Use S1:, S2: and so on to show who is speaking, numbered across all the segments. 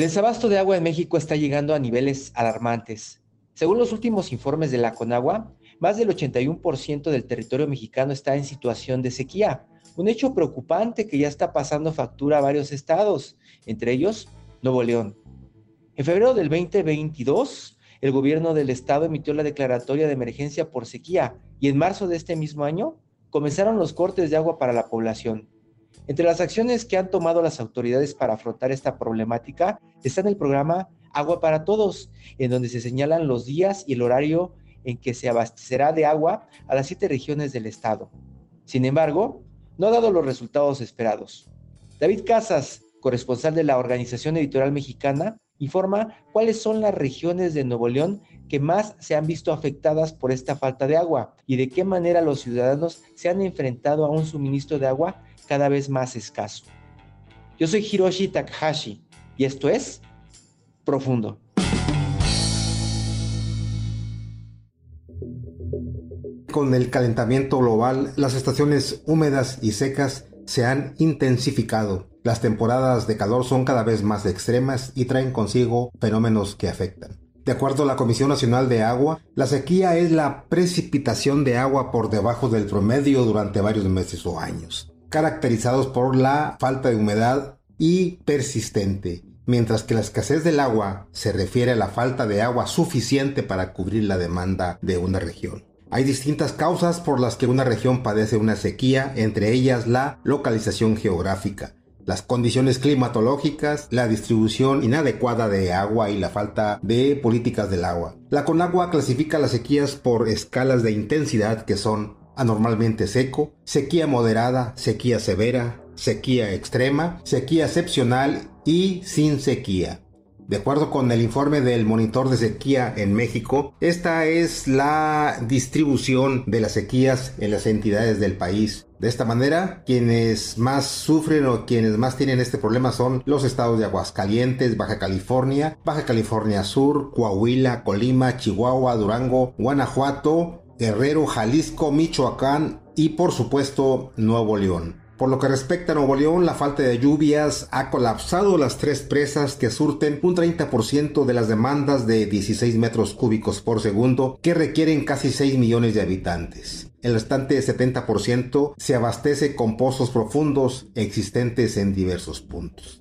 S1: El desabasto de agua en México está llegando a niveles alarmantes. Según los últimos informes de la Conagua, más del 81% del territorio mexicano está en situación de sequía, un hecho preocupante que ya está pasando factura a varios estados, entre ellos Nuevo León. En febrero del 2022, el gobierno del estado emitió la declaratoria de emergencia por sequía y en marzo de este mismo año comenzaron los cortes de agua para la población. Entre las acciones que han tomado las autoridades para afrontar esta problemática está en el programa Agua para Todos, en donde se señalan los días y el horario en que se abastecerá de agua a las siete regiones del estado. Sin embargo, no ha dado los resultados esperados. David Casas, corresponsal de la Organización Editorial Mexicana, informa cuáles son las regiones de Nuevo León que más se han visto afectadas por esta falta de agua y de qué manera los ciudadanos se han enfrentado a un suministro de agua cada vez más escaso. Yo soy Hiroshi Takahashi y esto es Profundo.
S2: Con el calentamiento global, las estaciones húmedas y secas se han intensificado. Las temporadas de calor son cada vez más extremas y traen consigo fenómenos que afectan. De acuerdo a la Comisión Nacional de Agua, la sequía es la precipitación de agua por debajo del promedio durante varios meses o años, caracterizados por la falta de humedad y persistente, mientras que la escasez del agua se refiere a la falta de agua suficiente para cubrir la demanda de una región. Hay distintas causas por las que una región padece una sequía, entre ellas la localización geográfica, las condiciones climatológicas, la distribución inadecuada de agua y la falta de políticas del agua. La Conagua clasifica las sequías por escalas de intensidad que son anormalmente seco, sequía moderada, sequía severa, sequía extrema, sequía excepcional y sin sequía. De acuerdo con el informe del monitor de sequía en México, esta es la distribución de las sequías en las entidades del país. De esta manera, quienes más sufren o quienes más tienen este problema son los estados de Aguascalientes, Baja California, Baja California Sur, Coahuila, Colima, Chihuahua, Durango, Guanajuato, Guerrero, Jalisco, Michoacán y por supuesto Nuevo León. Por lo que respecta a Nuevo León, la falta de lluvias ha colapsado las tres presas que surten un 30% de las demandas de 16 metros cúbicos por segundo que requieren casi 6 millones de habitantes. El restante 70% se abastece con pozos profundos existentes en diversos puntos.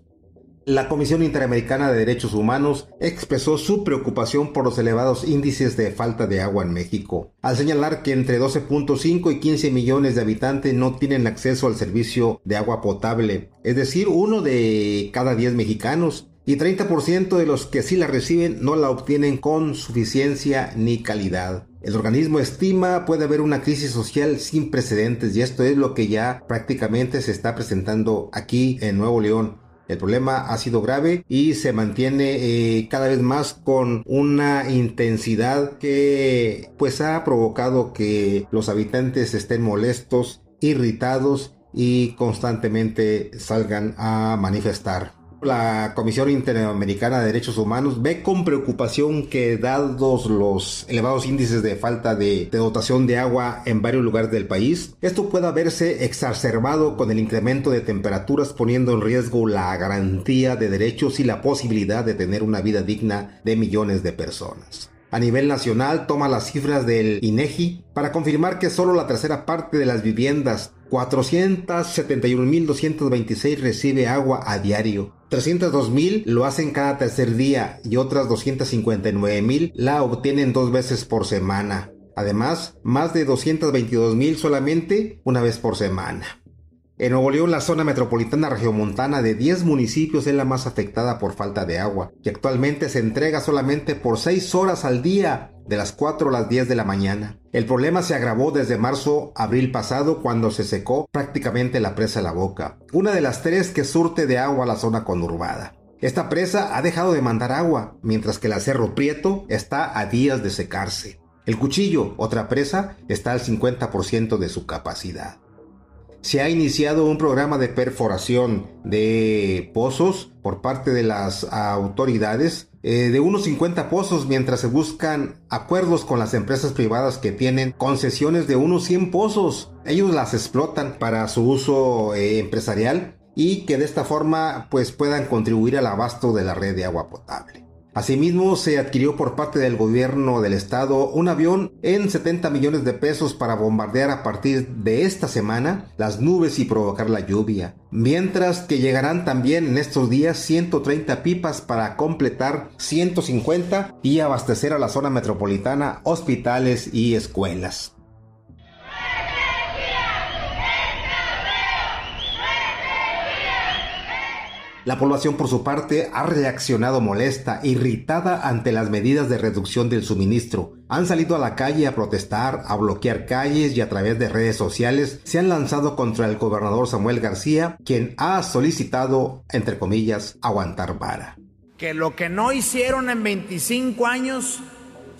S2: La Comisión Interamericana de Derechos Humanos expresó su preocupación por los elevados índices de falta de agua en México, al señalar que entre 12.5 y 15 millones de habitantes no tienen acceso al servicio de agua potable, es decir, uno de cada 10 mexicanos, y 30% de los que sí la reciben no la obtienen con suficiencia ni calidad. El organismo estima puede haber una crisis social sin precedentes y esto es lo que ya prácticamente se está presentando aquí en Nuevo León el problema ha sido grave y se mantiene eh, cada vez más con una intensidad que pues ha provocado que los habitantes estén molestos, irritados y constantemente salgan a manifestar. La Comisión Interamericana de Derechos Humanos ve con preocupación que dados los elevados índices de falta de, dotación de agua en varios lugares del país, esto pueda verse exacerbado con el incremento de temperaturas poniendo en riesgo la garantía de derechos y la posibilidad de tener una vida digna de millones de personas. A nivel nacional toma las cifras del INEGI para confirmar que solo la tercera parte de las viviendas 471.226 recibe agua a diario. 302.000 lo hacen cada tercer día y otras 259.000 la obtienen dos veces por semana. Además, más de 222.000 solamente una vez por semana. En Nuevo León, la zona metropolitana regiomontana de 10 municipios es la más afectada por falta de agua, y actualmente se entrega solamente por 6 horas al día de las 4 a las 10 de la mañana. El problema se agravó desde marzo-abril pasado cuando se secó prácticamente la presa La Boca, una de las tres que surte de agua a la zona conurbada. Esta presa ha dejado de mandar agua, mientras que la Cerro Prieto está a días de secarse. El Cuchillo, otra presa, está al 50% de su capacidad se ha iniciado un programa de perforación de pozos por parte de las autoridades eh, de unos 50 pozos mientras se buscan acuerdos con las empresas privadas que tienen concesiones de unos 100 pozos. Ellos las explotan para su uso eh, empresarial y que de esta forma pues puedan contribuir al abasto de la red de agua potable. Asimismo, se adquirió por parte del gobierno del estado un avión en 70 millones de pesos para bombardear a partir de esta semana las nubes y provocar la lluvia. Mientras que llegarán también en estos días 130 pipas para completar 150 y abastecer a la zona metropolitana, hospitales y escuelas. La población por su parte ha reaccionado molesta, irritada ante las medidas de reducción del suministro. Han salido a la calle a protestar, a bloquear calles y a través de redes sociales se han lanzado contra el gobernador Samuel García, quien ha solicitado, entre comillas, aguantar vara.
S3: Que lo que no hicieron en 25 años,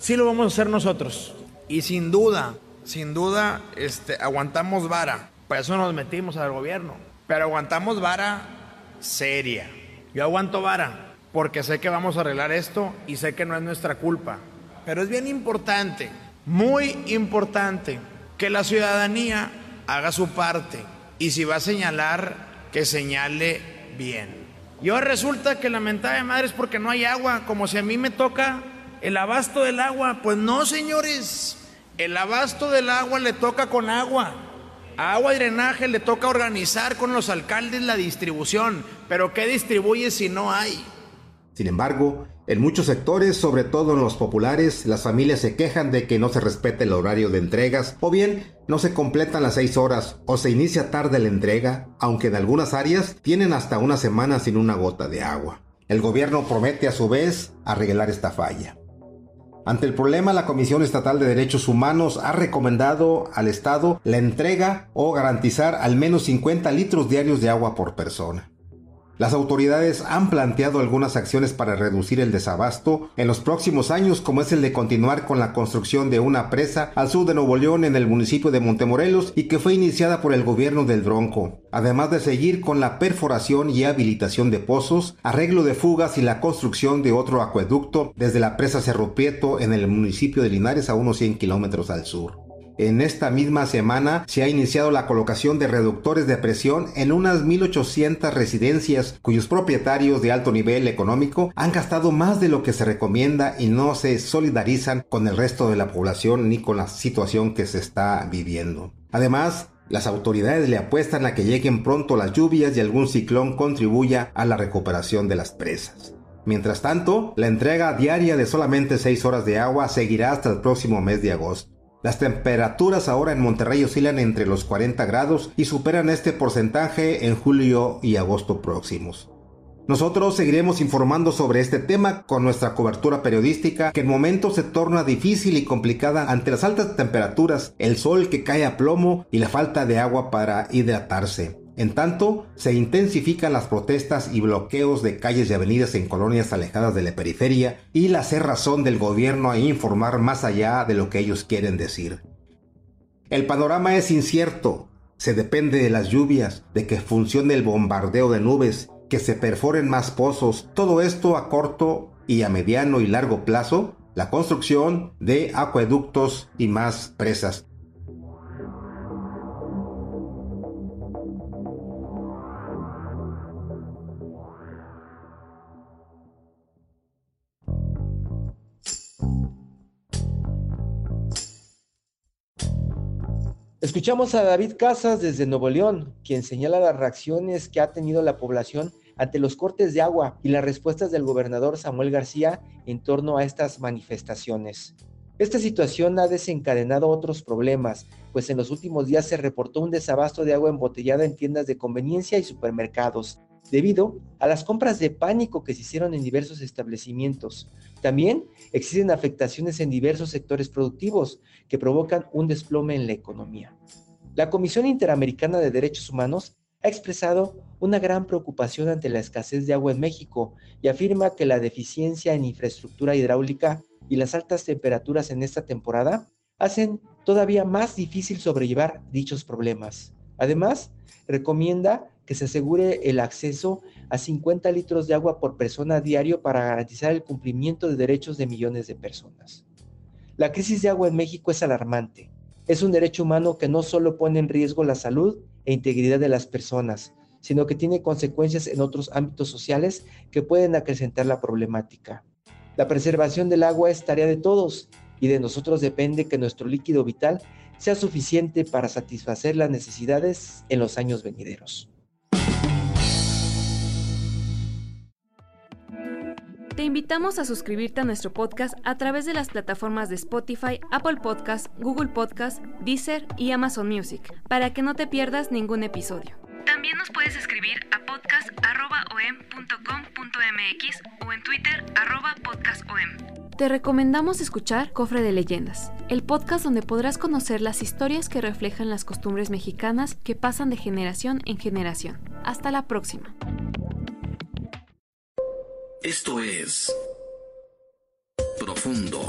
S3: sí lo vamos a hacer nosotros. Y sin duda, sin duda, este, aguantamos vara. Por eso nos metimos al gobierno. Pero aguantamos vara seria. Yo aguanto vara porque sé que vamos a arreglar esto y sé que no es nuestra culpa. Pero es bien importante, muy importante, que la ciudadanía haga su parte y si va a señalar, que señale bien. Yo resulta que la mentada de madre es porque no hay agua, como si a mí me toca el abasto del agua. Pues no, señores, el abasto del agua le toca con agua. A agua y drenaje le toca organizar con los alcaldes la distribución, pero ¿qué distribuye si no hay?
S2: Sin embargo, en muchos sectores, sobre todo en los populares, las familias se quejan de que no se respete el horario de entregas o bien no se completan las seis horas o se inicia tarde la entrega, aunque en algunas áreas tienen hasta una semana sin una gota de agua. El gobierno promete a su vez arreglar esta falla. Ante el problema, la Comisión Estatal de Derechos Humanos ha recomendado al Estado la entrega o garantizar al menos 50 litros diarios de agua por persona. Las autoridades han planteado algunas acciones para reducir el desabasto en los próximos años, como es el de continuar con la construcción de una presa al sur de Nuevo León en el municipio de Montemorelos y que fue iniciada por el gobierno del Bronco, además de seguir con la perforación y habilitación de pozos, arreglo de fugas y la construcción de otro acueducto desde la presa Cerro Prieto en el municipio de Linares a unos 100 kilómetros al sur. En esta misma semana se ha iniciado la colocación de reductores de presión en unas 1.800 residencias cuyos propietarios de alto nivel económico han gastado más de lo que se recomienda y no se solidarizan con el resto de la población ni con la situación que se está viviendo. Además, las autoridades le apuestan a que lleguen pronto las lluvias y algún ciclón contribuya a la recuperación de las presas. Mientras tanto, la entrega diaria de solamente 6 horas de agua seguirá hasta el próximo mes de agosto. Las temperaturas ahora en Monterrey oscilan entre los 40 grados y superan este porcentaje en julio y agosto próximos. Nosotros seguiremos informando sobre este tema con nuestra cobertura periodística que en momentos se torna difícil y complicada ante las altas temperaturas, el sol que cae a plomo y la falta de agua para hidratarse. En tanto, se intensifican las protestas y bloqueos de calles y avenidas en colonias alejadas de la periferia y la cerrazón del gobierno a informar más allá de lo que ellos quieren decir. El panorama es incierto, se depende de las lluvias, de que funcione el bombardeo de nubes, que se perforen más pozos, todo esto a corto y a mediano y largo plazo, la construcción de acueductos y más presas.
S1: Escuchamos a David Casas desde Nuevo León, quien señala las reacciones que ha tenido la población ante los cortes de agua y las respuestas del gobernador Samuel García en torno a estas manifestaciones. Esta situación ha desencadenado otros problemas, pues en los últimos días se reportó un desabasto de agua embotellada en tiendas de conveniencia y supermercados, debido a las compras de pánico que se hicieron en diversos establecimientos, También existen afectaciones en diversos sectores productivos que provocan un desplome en la economía. La Comisión Interamericana de Derechos Humanos ha expresado una gran preocupación ante la escasez de agua en México y afirma que la deficiencia en infraestructura hidráulica y las altas temperaturas en esta temporada hacen todavía más difícil sobrellevar dichos problemas. Además, recomienda que se asegure el acceso a 50 litros de agua por persona diario para garantizar el cumplimiento de derechos de millones de personas. La crisis de agua en México es alarmante. Es un derecho humano que no solo pone en riesgo la salud e integridad de las personas, sino que tiene consecuencias en otros ámbitos sociales que pueden acrecentar la problemática. La preservación del agua es tarea de todos y de nosotros depende que nuestro líquido vital sea suficiente para satisfacer las necesidades en los años venideros.
S4: Te invitamos a suscribirte a nuestro podcast a través de las plataformas de Spotify, Apple Podcast, Google Podcast, Deezer y Amazon Music, para que no te pierdas ningún episodio. También nos puedes escribir a podcast.om.com.mx o en Twitter podcastom. Te recomendamos escuchar Cofre de Leyendas, el podcast donde podrás conocer las historias que reflejan las costumbres mexicanas que pasan de generación en generación. Hasta la próxima.
S5: Esto es Profundo.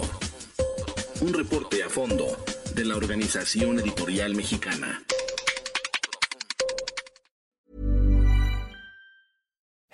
S5: Un reporte a fondo de la Organización Editorial Mexicana.